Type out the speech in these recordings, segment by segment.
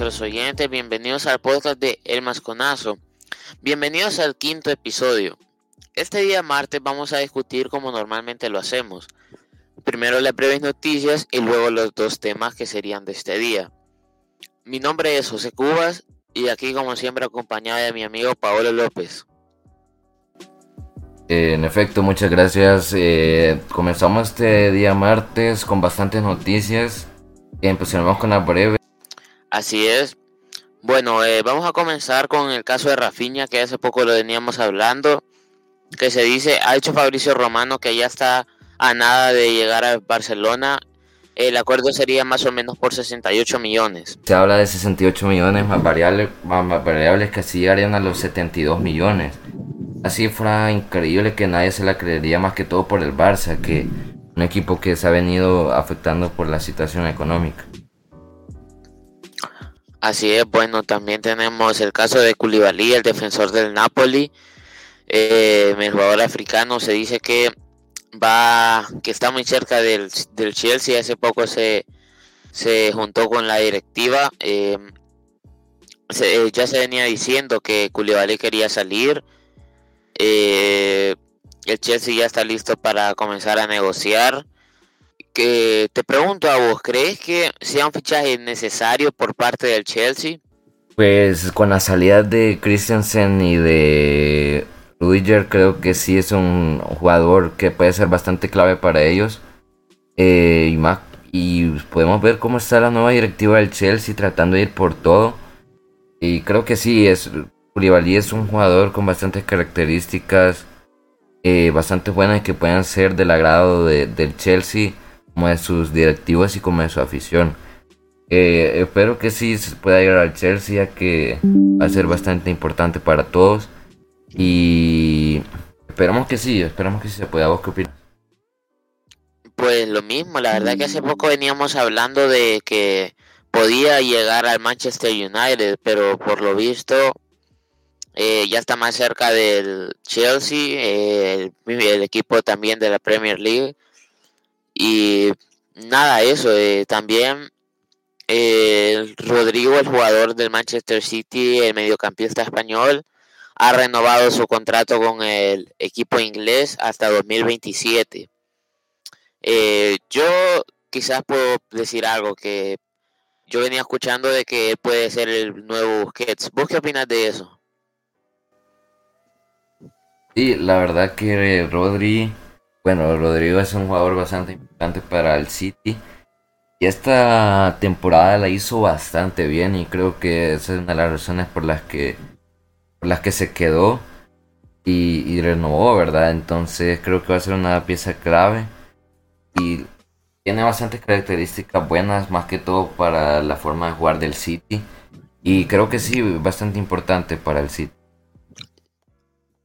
nuestros oyentes. Bienvenidos al podcast de El Masconazo. Bienvenidos al quinto episodio. Este día martes vamos a discutir como normalmente lo hacemos. Primero las breves noticias y luego los dos temas que serían de este día. Mi nombre es José Cubas y aquí como siempre acompañado de mi amigo Paolo López. En efecto, muchas gracias. Eh, comenzamos este día martes con bastantes noticias. Empezaremos con la breve. Así es. Bueno, eh, vamos a comenzar con el caso de Rafinha, que hace poco lo veníamos hablando, que se dice, ha hecho Fabricio Romano que ya está a nada de llegar a Barcelona. El acuerdo sería más o menos por 68 millones. Se habla de 68 millones más variables, más variables que así llegarían a los 72 millones. Así fuera increíble que nadie se la creería más que todo por el Barça, que un equipo que se ha venido afectando por la situación económica. Así es, bueno, también tenemos el caso de Koulibaly, el defensor del Napoli, eh, el jugador africano, se dice que va, que está muy cerca del, Chelsea, hace poco se, se juntó con la directiva, eh, ya se venía diciendo que Koulibaly quería salir, eh, el Chelsea ya está listo para comenzar a negociar. Que te pregunto a vos, ¿crees que sea un fichaje necesario por parte del Chelsea? Pues con la salida de Christensen y de Rudiger creo que sí es un jugador que puede ser bastante clave para ellos. Eh, y, más, y podemos ver cómo está la nueva directiva del Chelsea tratando de ir por todo. Y creo que sí, es Koulibaly es un jugador con bastantes características eh, bastante buenas que puedan ser del agrado de, del Chelsea, de sus directivos y como de su afición. Eh, espero que sí se pueda llegar al Chelsea, que va a ser bastante importante para todos. Y esperamos que sí, esperamos que sí se pueda. ¿Vos qué opinas? Pues lo mismo, la verdad que hace poco veníamos hablando de que podía llegar al Manchester United, pero por lo visto eh, ya está más cerca del Chelsea, eh, el, equipo también de la Premier League. Y nada, eso, eh, también Rodrigo, el jugador del Manchester City, el mediocampista español, ha renovado su contrato con el equipo inglés hasta 2027. yo quizás puedo decir algo que yo venía escuchando de que puede ser el nuevo Busquets. ¿Vos qué opinas de eso? Sí, la verdad que Rodri, bueno, Rodrigo es un jugador bastante importante para el City. Y esta temporada la hizo bastante bien y creo que esa es una de las razones por las que, las que se quedó y, renovó, ¿verdad? Entonces creo que va a ser una pieza clave y tiene bastantes características buenas, más que todo para la forma de jugar del City. Y creo que sí, bastante importante para el City.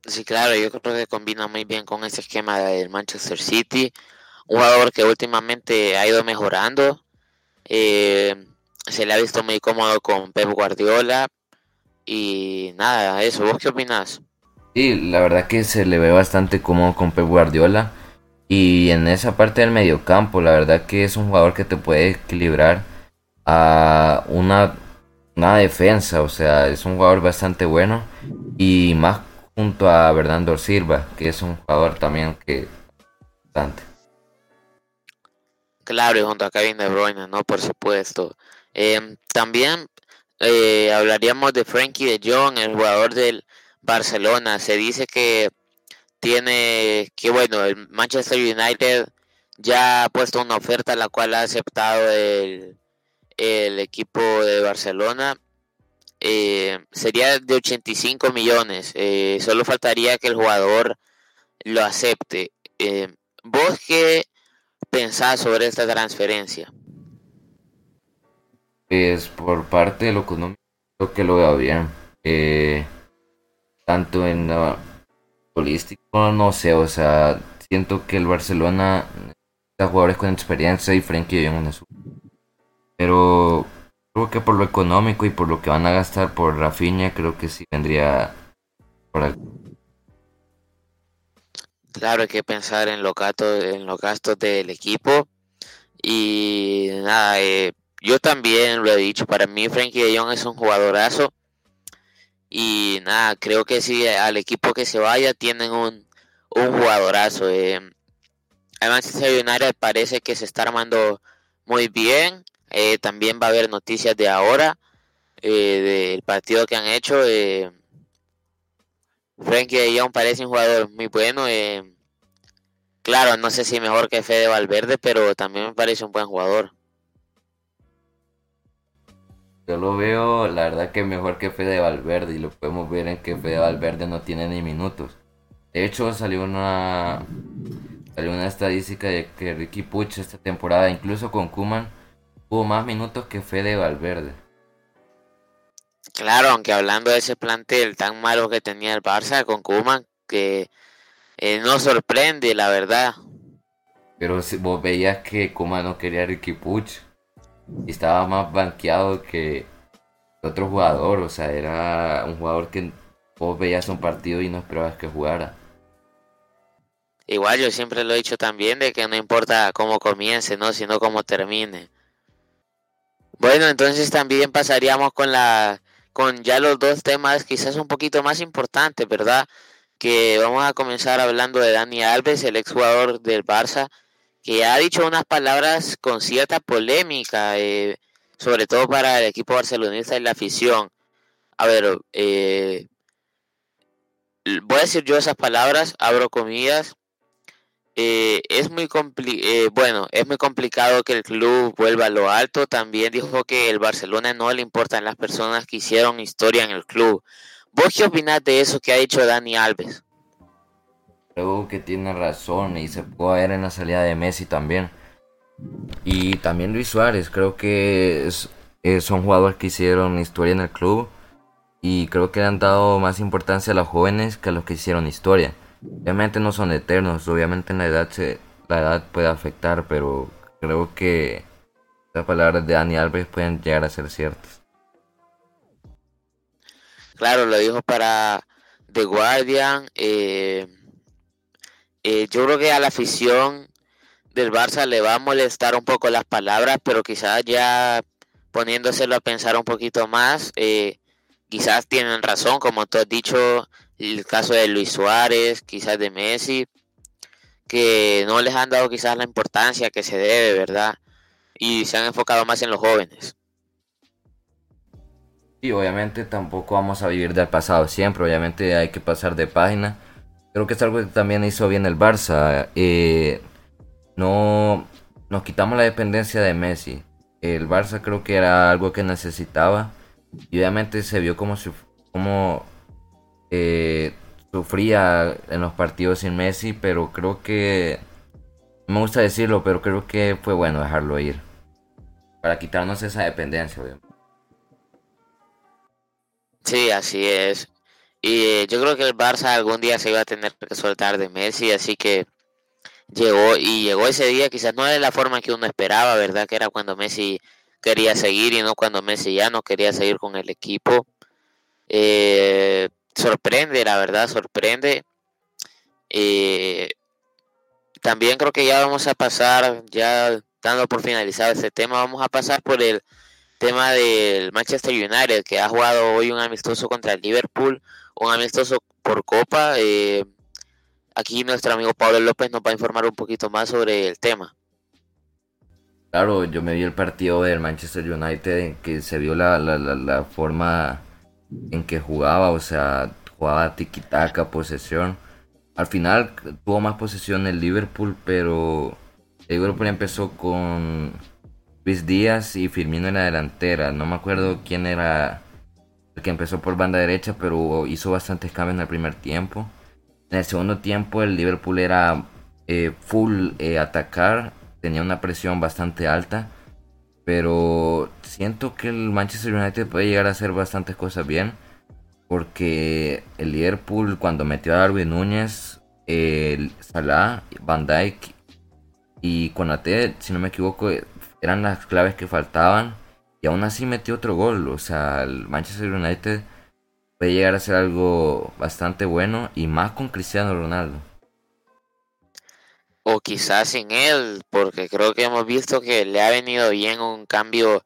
Sí, claro, yo creo que combina muy bien con ese esquema del Manchester City. Un jugador que últimamente ha ido mejorando. Eh, se le ha visto muy cómodo con Pep Guardiola. Y nada, eso. ¿Vos qué opinas? Sí, la verdad que se le ve bastante cómodo con Pep Guardiola. Y en esa parte del mediocampo, la verdad que es un jugador que te puede equilibrar a una, una defensa. O sea, es un jugador bastante bueno. Y más junto a Bernardo Silva, que es un jugador también que bastante. Claro, y junto a Kevin De Bruyne, ¿no? Por supuesto. Em, también eh, hablaríamos de Frankie de Jong, el jugador del Barcelona. Se dice que tiene, que bueno, el Manchester United ya ha puesto una oferta la cual ha aceptado el, el equipo de Barcelona eh, sería de 85 millones. Eh, solo faltaría que el jugador lo acepte. Eh, ¿Vos qué pensás sobre esta transferencia? Pues por parte de lo económico creo que lo veo bien. tanto en lo político, no sé, o sea, siento que el Barcelona necesita jugadores con experiencia y Frenkie de su Pero Creo que por lo económico y por lo que van a gastar por Rafinha, creo que sí vendría por el... Claro, hay que pensar en los gastos, en los gastos del equipo. Y nada, eh, yo también lo he dicho, para mí Frankie de Jong es un jugadorazo. Y nada, creo que si al equipo que se vaya tienen un, un jugadorazo. Eh. El Manchester United parece que se está armando muy bien. Eh, también va a haber noticias de ahora, eh, del partido que han hecho. Eh. Frankie de Jong parece un jugador muy bueno. Eh. Claro, no sé si mejor que Fede Valverde, pero también me parece un buen jugador. Yo lo veo, la verdad que mejor que Fede Valverde y lo podemos ver en que Fede Valverde no tiene ni minutos. De hecho salió una salió una estadística de que Ricky Puch esta temporada, incluso con Kuman, tuvo más minutos que Fede Valverde. Claro, aunque hablando de ese plantel tan malo que tenía el Barça con Kuman, que eh, no sorprende, la verdad. Pero si vos veías que Kuman no quería a Ricky Puch estaba más banqueado que otro jugador, o sea, era un jugador que vos veías un partido y no esperabas que jugara. Igual yo siempre lo he dicho también de que no importa cómo comience, ¿no? sino cómo termine. Bueno, entonces también pasaríamos con la con ya los dos temas quizás un poquito más importantes, ¿verdad? Que vamos a comenzar hablando de Dani Alves, el exjugador del Barça, que ha dicho unas palabras con cierta polémica, eh, sobre todo para el equipo barcelonista y la afición. A ver, eh, voy a decir yo esas palabras, abro comillas. Eh, es muy bueno, es muy complicado que el club vuelva a lo alto. También dijo que el Barcelona no le importan las personas que hicieron historia en el club. ¿Vos qué opinás de eso que ha dicho Dani Alves? Creo que tiene razón y se puede ver en la salida de Messi también. Y también Luis Suárez, creo que es, son jugadores que hicieron historia en el club y creo que le han dado más importancia a los jóvenes que a los que hicieron historia. Obviamente no son eternos, obviamente en la edad, se, la edad puede afectar, pero creo que las palabras de Dani Alves pueden llegar a ser ciertas. Claro, lo dijo para The Guardian. Eh, eh, yo creo que a la afición del Barça le va a molestar un poco las palabras, pero quizás ya poniéndoselo a pensar un poquito más, eh, quizás tienen razón, como tú has dicho, el caso de Luis Suárez, quizás de Messi, que no les han dado quizás la importancia que se debe, ¿verdad? Y se han enfocado más en los jóvenes. Y obviamente tampoco vamos a vivir del pasado siempre, obviamente hay que pasar de página Creo que es algo que también hizo bien el Barça. Eh, no nos quitamos la dependencia de Messi. El Barça creo que era algo que necesitaba. Y obviamente se vio como, como eh, sufría en los partidos sin Messi. Pero creo que... me gusta decirlo, pero creo que fue bueno dejarlo ir. Para quitarnos esa dependencia, obviamente. Sí, así es. Y eh, yo creo que el Barça algún día se iba a tener que soltar de Messi, así que llegó y llegó ese día, quizás no de la forma que uno esperaba, ¿verdad? Que era cuando Messi quería seguir y no cuando Messi ya no quería seguir con el equipo. Eh, sorprende, la verdad, sorprende. Eh, también creo que ya vamos a pasar, ya dando por finalizado este tema, vamos a pasar por el tema del Manchester United, que ha jugado hoy un amistoso contra el Liverpool un amistoso por Copa. Eh, aquí nuestro amigo Pablo López nos va a informar un poquito más sobre el tema. Claro, yo me vi el partido del Manchester United en que se vio la, la, forma en que jugaba, o sea, jugaba tiki-taka, posesión. Al final tuvo más posesión el Liverpool, pero el Liverpool empezó con Luis Díaz y Firmino en la delantera. No me acuerdo quién era que empezó por banda derecha, pero hizo bastantes cambios en el primer tiempo. En el segundo tiempo el Liverpool era eh, full eh, atacar, tenía una presión bastante alta, pero siento que el Manchester United puede llegar a hacer bastantes cosas bien, porque el Liverpool cuando metió a Darwin Núñez, Salah, Van Dijk y Konate, si no me equivoco, eran las claves que faltaban y aún así metió otro gol. O sea, el Manchester United puede llegar a ser algo bastante bueno y más con Cristiano Ronaldo. O quizás sin él, porque creo que hemos visto que le ha venido bien un cambio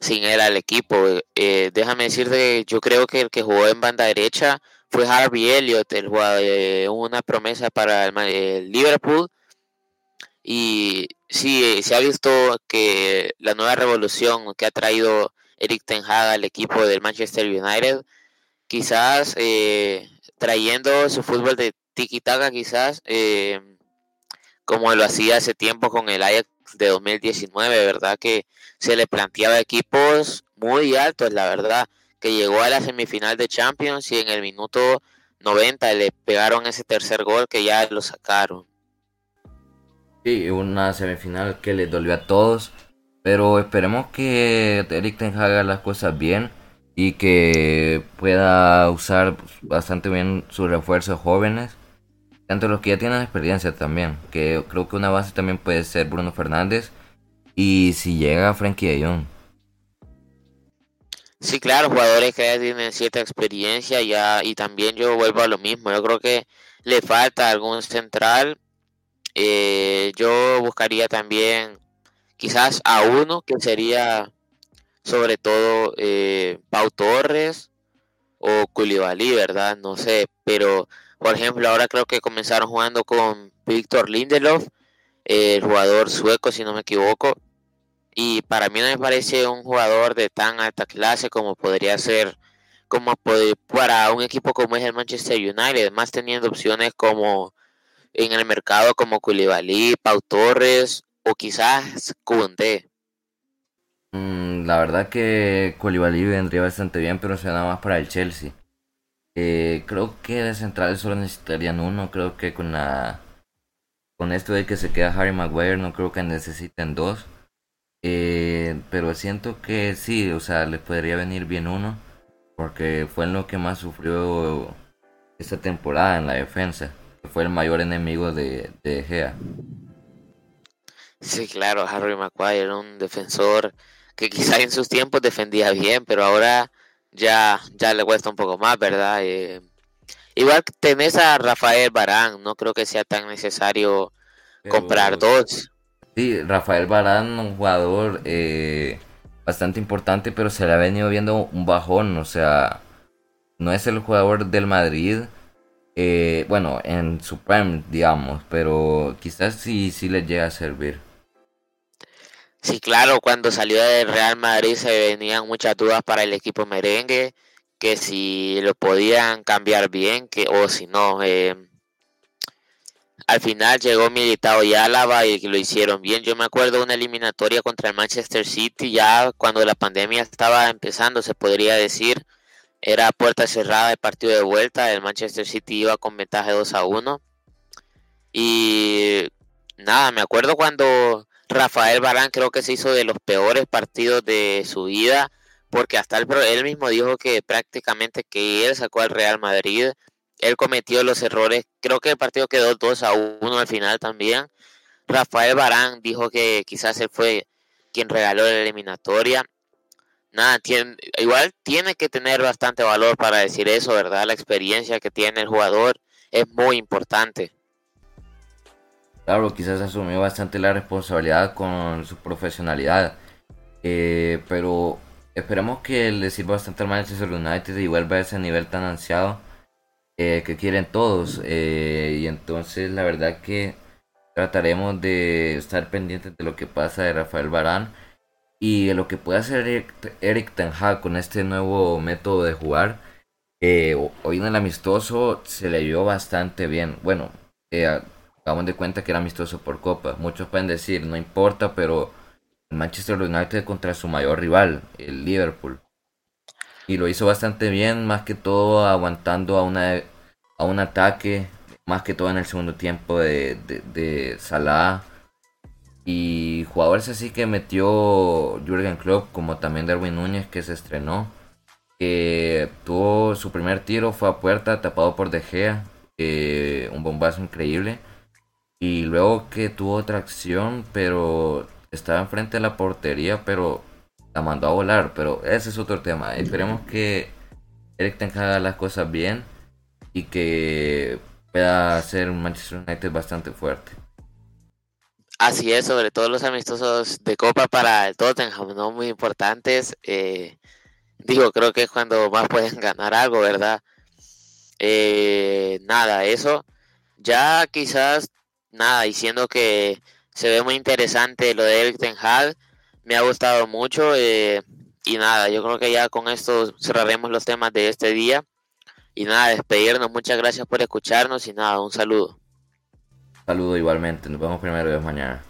sin él al equipo. Eh, déjame decirte que yo creo que el que jugó en banda derecha fue Harvey Elliott, el jugador, eh, una promesa para el, Liverpool. Y sí, se ha visto que la nueva revolución que ha traído Eric Ten Hag al equipo del Manchester United, quizás eh, trayendo su fútbol de tiki-taka, quizás, como lo hacía hace tiempo con el Ajax de 2019, ¿verdad? Que se le planteaba equipos muy altos, la verdad, que llegó a la semifinal de Champions y en el minuto 90 le pegaron ese tercer gol que ya lo sacaron. Sí, una semifinal que le dolió a todos, pero esperemos que Eric Ten Hag haga las cosas bien y que pueda usar bastante bien sus refuerzos jóvenes tanto los que ya tienen experiencia también, que creo que una base también puede ser Bruno Fernández y si llega Frankie de Jong. Sí, claro, jugadores que ya tienen cierta experiencia ya y también yo vuelvo a lo mismo, yo creo que le falta algún central, eh, yo buscaría también quizás a uno que sería sobre todo eh, Pau Torres o Koulibaly, ¿verdad? No sé, pero por ejemplo, ahora creo que comenzaron jugando con Víctor Lindelof, el jugador sueco, si no me equivoco. Y para mí no me parece un jugador de tan alta clase como podría ser como para un equipo como es el Manchester United, más teniendo opciones como en el mercado como Koulibaly, Pau Torres o quizás Koundé. Mm, la verdad que Koulibaly vendría bastante bien, pero se nada más para el Chelsea. Eh, creo que de centrales solo necesitarían uno. Creo que con la con esto de que se queda Harry Maguire no creo que necesiten dos. Eh, pero siento que sí, o sea, les podría venir bien uno. Porque fue en lo que más sufrió esta temporada en la defensa. Fue el mayor enemigo de, de Gea. Sí, claro, Harry Maguire era un defensor que quizá en sus tiempos defendía bien, pero ahora ya, ya le cuesta un poco más, ¿verdad? Eh, igual tenés a Rafael Barán, no creo que sea tan necesario comprar dos. Sí, Rafael Barán, un jugador eh, bastante importante, pero se le ha venido viendo un bajón, o sea, no es el jugador del Madrid, eh, bueno, en su prime, digamos, pero quizás sí, sí le llega a servir. Sí, claro, cuando salió del Real Madrid se venían muchas dudas para el equipo merengue, que si lo podían cambiar bien, que o si no. Eh, al final llegó Militao y Álava y lo hicieron bien. Yo me acuerdo una eliminatoria contra el Manchester City, ya cuando la pandemia estaba empezando, se podría decir. Era puerta cerrada el partido de vuelta, el Manchester City iba con ventaja de 2 a 1. Y nada, me acuerdo cuando Rafael Barán creo que se hizo de los peores partidos de su vida, porque hasta él, mismo dijo que prácticamente que él sacó al Real Madrid, él cometió los errores, creo que el partido quedó 2 a 1 al final también. Rafael Barán dijo que quizás él fue quien regaló la eliminatoria. Nada, tiene, igual tiene que tener bastante valor para decir eso, ¿verdad? La experiencia que tiene el jugador es muy importante. Claro, quizás asumió bastante la responsabilidad con su profesionalidad. Eh, pero esperemos que le sirva bastante al Manchester United y vuelva a ese nivel tan ansiado eh, que quieren todos. Eh, y entonces la verdad que trataremos de estar pendientes de lo que pasa de Rafael Barán y de lo que puede hacer Eric, Ten Hag con este nuevo método de jugar. hoy en el amistoso se le dio bastante bien. Bueno, Acabamos de cuenta que era amistoso por Copa. Muchos pueden decir, no importa, pero el Manchester United contra su mayor rival, el Liverpool. Y lo hizo bastante bien, más que todo aguantando a, una, a un ataque, más que todo en el segundo tiempo de, de, Salah. Y jugadores así que metió Jürgen Klopp, como también Darwin Núñez, que se estrenó. Tuvo su primer tiro, fue a puerta, tapado por De Gea. Eh, un bombazo increíble. Y luego que tuvo otra acción, pero estaba enfrente de la portería, pero la mandó a volar. Pero ese es otro tema. Esperemos que Eric Ten haga las cosas bien y que pueda hacer un Manchester United bastante fuerte. Así es, sobre todo los amistosos de Copa para el Tottenham, ¿no? Muy importantes. Eh, digo, creo que es cuando más pueden ganar algo, ¿verdad? Eh, nada, eso. Ya quizás, nada, diciendo que se ve muy interesante lo de Eric Ten Hag, me ha gustado mucho. Eh, y nada, yo creo que ya con esto cerraremos los temas de este día. Y nada, despedirnos. Muchas gracias por escucharnos y nada, un saludo. Saludo igualmente. Nos vemos primero y mañana.